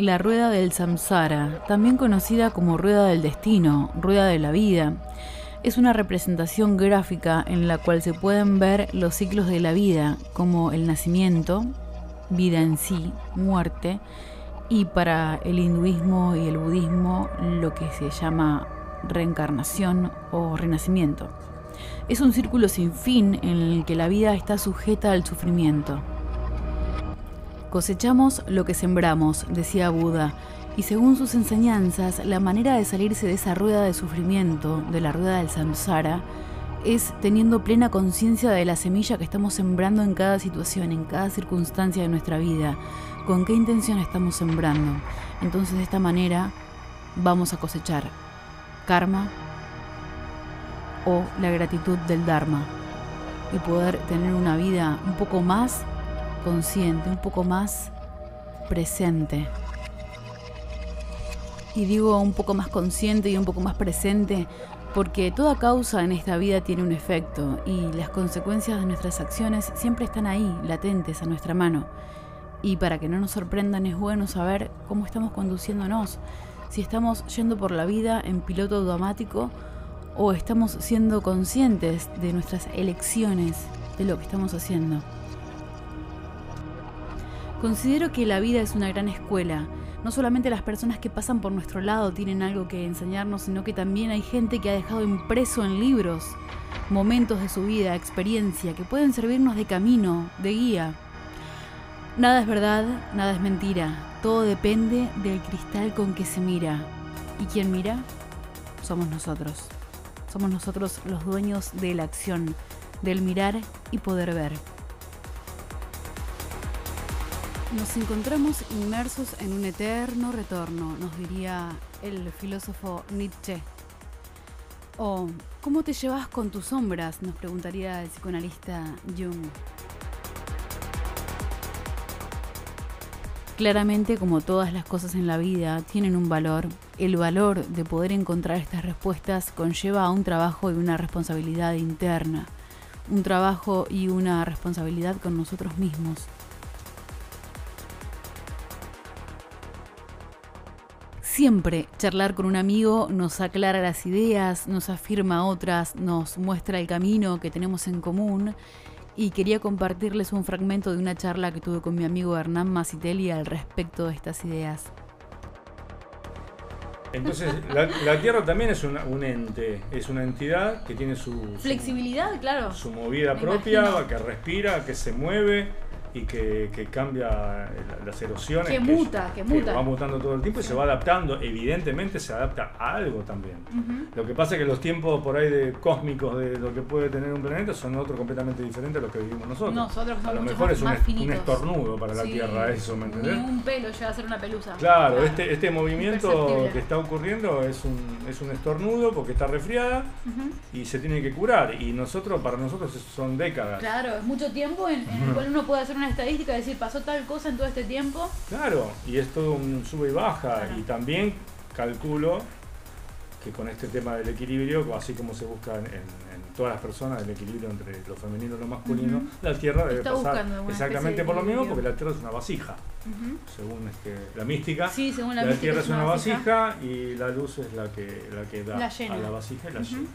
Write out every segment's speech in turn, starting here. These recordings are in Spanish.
la rueda del samsara, también conocida como rueda del destino, rueda de la vida. Es una representación gráfica en la cual se pueden ver los ciclos de la vida, como el nacimiento, vida en sí, muerte, y para el hinduismo y el budismo lo que se llama reencarnación o renacimiento. Es un círculo sin fin en el que la vida está sujeta al sufrimiento. Cosechamos lo que sembramos, decía Buda, y según sus enseñanzas, la manera de salirse de esa rueda de sufrimiento, de la rueda del samsara, es teniendo plena conciencia de la semilla que estamos sembrando en cada situación, en cada circunstancia de nuestra vida, con qué intención estamos sembrando. Entonces de esta manera vamos a cosechar karma o la gratitud del Dharma y poder tener una vida un poco más consciente, un poco más presente. Y digo un poco más consciente y un poco más presente porque toda causa en esta vida tiene un efecto y las consecuencias de nuestras acciones siempre están ahí, latentes, a nuestra mano. Y para que no nos sorprendan es bueno saber cómo estamos conduciéndonos, si estamos yendo por la vida en piloto automático o estamos siendo conscientes de nuestras elecciones, de lo que estamos haciendo. Considero que la vida es una gran escuela. No solamente las personas que pasan por nuestro lado tienen algo que enseñarnos, sino que también hay gente que ha dejado impreso en libros momentos de su vida, experiencia, que pueden servirnos de camino, de guía. Nada es verdad, nada es mentira. Todo depende del cristal con que se mira. ¿Y quién mira? Somos nosotros. Somos nosotros los dueños de la acción, del mirar y poder ver. Nos encontramos inmersos en un eterno retorno, nos diría el filósofo Nietzsche. O, ¿cómo te llevas con tus sombras? Nos preguntaría el psicoanalista Jung. Claramente, como todas las cosas en la vida, tienen un valor. El valor de poder encontrar estas respuestas conlleva a un trabajo y una responsabilidad interna. Un trabajo y una responsabilidad con nosotros mismos. Siempre charlar con un amigo nos aclara las ideas, nos afirma otras, nos muestra el camino que tenemos en común y quería compartirles un fragmento de una charla que tuve con mi amigo Hernán Masitelli al respecto de estas ideas. Entonces, la, Tierra también es un ente, es una entidad que tiene su... Flexibilidad, claro. Su movida propia, que respira, que se mueve, y que, que, cambia las erosiones. Que, muta, que, muta. va mutando todo el tiempo y se va adaptando. Evidentemente se adapta a algo también. Lo que pasa es que los tiempos por ahí de cósmicos de lo que puede tener un planeta son otros completamente diferentes a los que vivimos nosotros. Nosotros a lo mejor es un, un, estornudo para la Tierra eso, ¿me entendés? Ni un pelo llega a ser una pelusa. Claro, este, este movimiento que está ocurriendo es un, es un estornudo porque está resfriada y se tiene que curar. Y nosotros, para nosotros son décadas. Claro, es mucho tiempo en, en el cual uno puede hacer una estadística, decir, pasó tal cosa en todo este tiempo. Claro, y es todo un sube y baja. Y también calculo que con este tema del equilibrio, así como se busca en, todas las personas el equilibrio entre lo femenino y lo masculino, la Tierra debe pasar exactamente por lo mismo, porque la Tierra es una vasija, según este, la mística. Sí, según la, Tierra es una vasija. y la luz es la que, la que da a la vasija y la llena.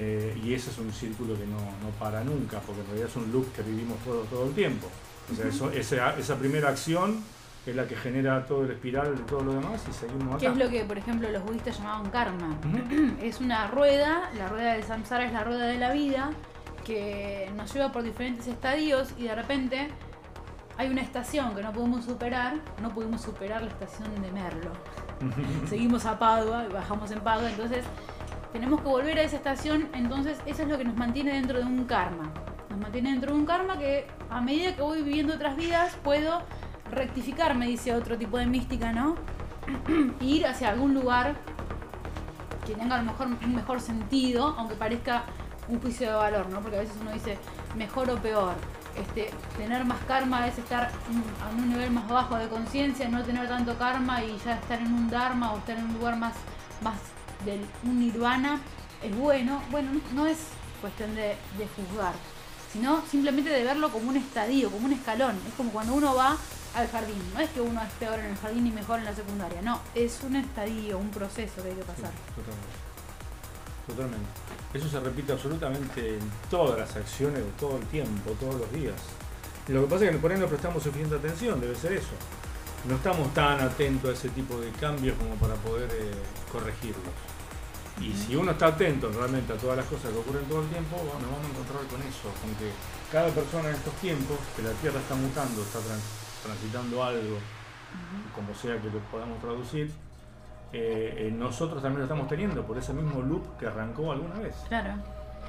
Eh, y ese es un círculo que no, para nunca, porque en realidad es un loop que vivimos todo, todo el tiempo. O sea, eso, esa, esa, primera acción es la que genera todo el espiral de todo lo demás y seguimos acá. ¿Qué es lo que, por ejemplo, los budistas llamaban karma? es una rueda, la rueda del samsara es la rueda de la vida, que nos lleva por diferentes estadios y de repente hay una estación que no podemos superar, no pudimos superar la estación de Merlo. Seguimos a Padua y bajamos en Padua, entonces tenemos que volver a esa estación, entonces eso es lo que nos mantiene dentro de un karma. Nos mantiene dentro de un karma que a medida que voy viviendo otras vidas puedo rectificar, me dice otro tipo de mística, ¿no? Ir hacia algún lugar que tenga a lo mejor un mejor sentido, aunque parezca un juicio de valor, ¿no? Porque a veces uno dice mejor o peor. Este, tener más karma es estar a un nivel más bajo de conciencia, no tener tanto karma y ya estar en un dharma o estar en un lugar más, más del un nirvana es bueno, bueno, no, es cuestión de, juzgar, sino simplemente de verlo como un estadio, como un escalón. Es como cuando uno va al jardín. No es que uno es peor en el jardín y mejor en la secundaria. No, es un estadio, un proceso que hay que pasar. totalmente. Totalmente. Eso se repite absolutamente en todas las acciones todo el tiempo, todos los días. lo que pasa es que por ahí no prestamos suficiente atención, debe ser eso. No estamos tan atentos a ese tipo de cambios como para poder eh, corregirlos. Y si uno está atento realmente a todas las cosas que ocurren todo el tiempo, nos vamos a encontrar con eso, con que cada persona en estos tiempos, que la Tierra está mutando, está transitando algo, como sea que lo podamos traducir, eh, eh, nosotros también lo estamos teniendo por ese mismo loop que arrancó alguna vez. Claro.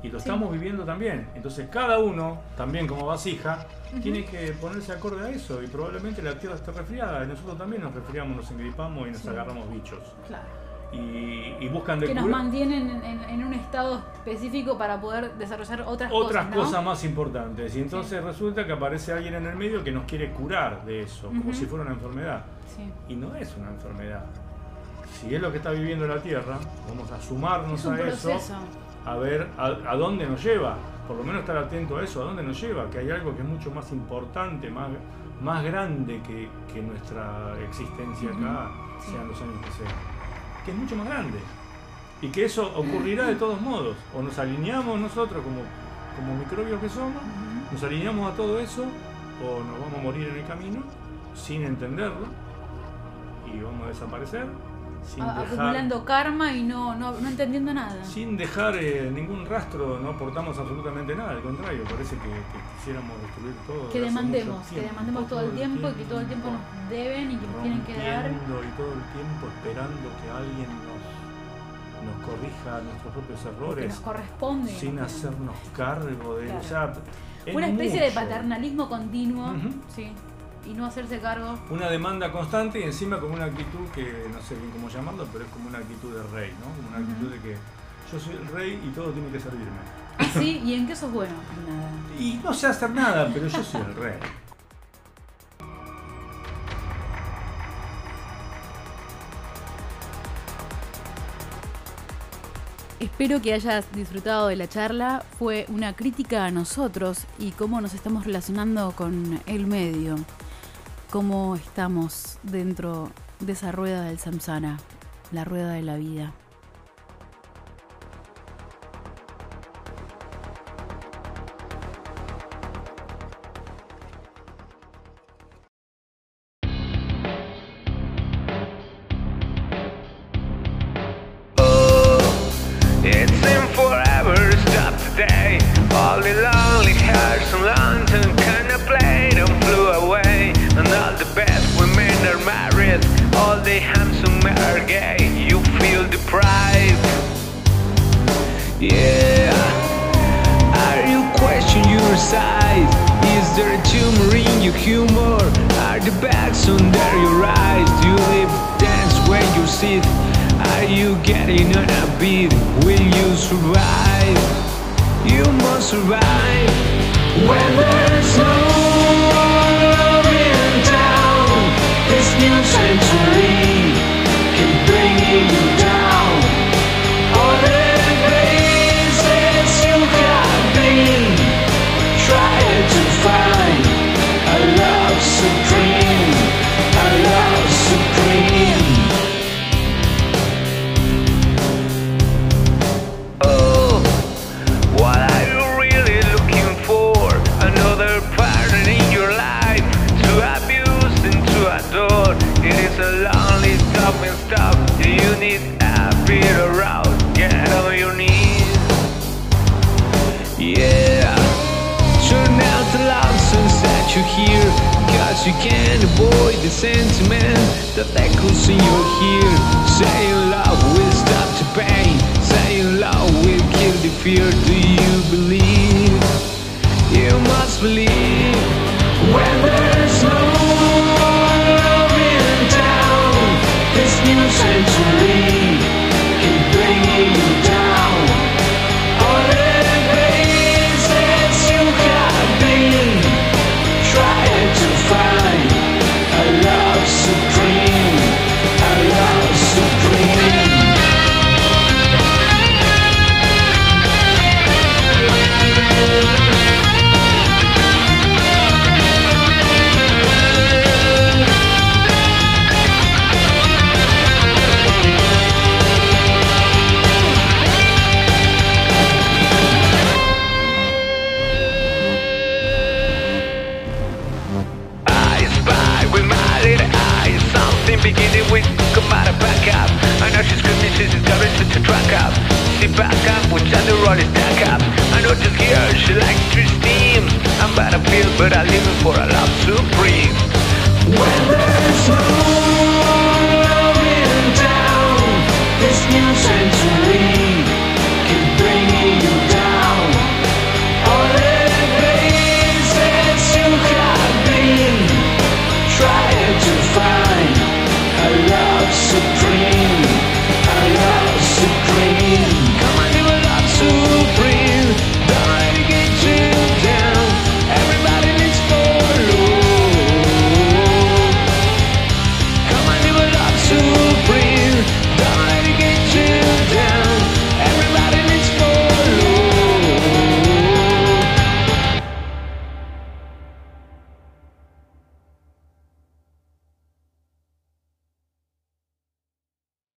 Y lo estamos viviendo también. Entonces cada uno, también como vasija, tiene que ponerse acorde a eso. Y probablemente la tierra esté resfriada. Y nosotros también nos resfriamos, nos engripamos y nos agarramos bichos. Claro. Y, buscan de Que nos mantienen en, un estado específico para poder desarrollar otras, cosas. Otras cosas más importantes. Y entonces resulta que aparece alguien en el medio que nos quiere curar de eso, como si fuera una enfermedad. Y no es una enfermedad si es lo que está viviendo la Tierra, vamos a sumarnos a eso, a ver a, dónde nos lleva, por lo menos estar atento a eso, a dónde nos lleva, que hay algo que es mucho más importante, más, más grande que, nuestra existencia acá, sean los años que sean, que es mucho más grande. Y que eso ocurrirá de todos modos, o nos alineamos nosotros como, como microbios que somos, nos alineamos a todo eso, o nos vamos a morir en el camino sin entenderlo y vamos a desaparecer acumulando karma y no, no, no, entendiendo nada. Sin dejar eh, ningún rastro, no aportamos absolutamente nada, al contrario, parece que, quisiéramos destruir todo. Que demandemos, que demandemos todo, el tiempo, y que todo el tiempo nos deben y que nos tienen que dar. Y todo el tiempo esperando que alguien nos, nos corrija nuestros propios errores. Que nos corresponde. Sin hacernos cargo de. Una especie de paternalismo continuo. sí y no hacerse cargo. Una demanda constante y encima como una actitud que no sé bien cómo llamarlo, pero es como una actitud de rey, ¿no? Como una actitud de que yo soy el rey y todo tiene que servirme. ¿Ah, sí? ¿Y en qué sos bueno? Nada. Y no sé hacer nada, pero yo soy el rey. Espero que hayas disfrutado de la charla. Fue una crítica a nosotros y cómo nos estamos relacionando con el medio cómo estamos dentro de esa rueda del samsara, la rueda de la vida. Oh, it's in forever, stop today. All the lonely hearts and lantern best women are married All the handsome men are gay You feel deprived Yeah Are you question your size? Is there a tumor in your humor? Are the bags under your eyes? Do you live dance when you sit? Are you getting on a beat? Will you survive? You must survive When there's no you can't avoid the sentiment that echoes in your ear. Saying love will stop the pain, saying love will kill the fear. Do you believe? You must believe when there's no love in town. This new century. Listen to track up. Sit back up, watch the roll stack up. I know just girl, she likes to steam. I'm battlefield, but I live for a love supreme. When there's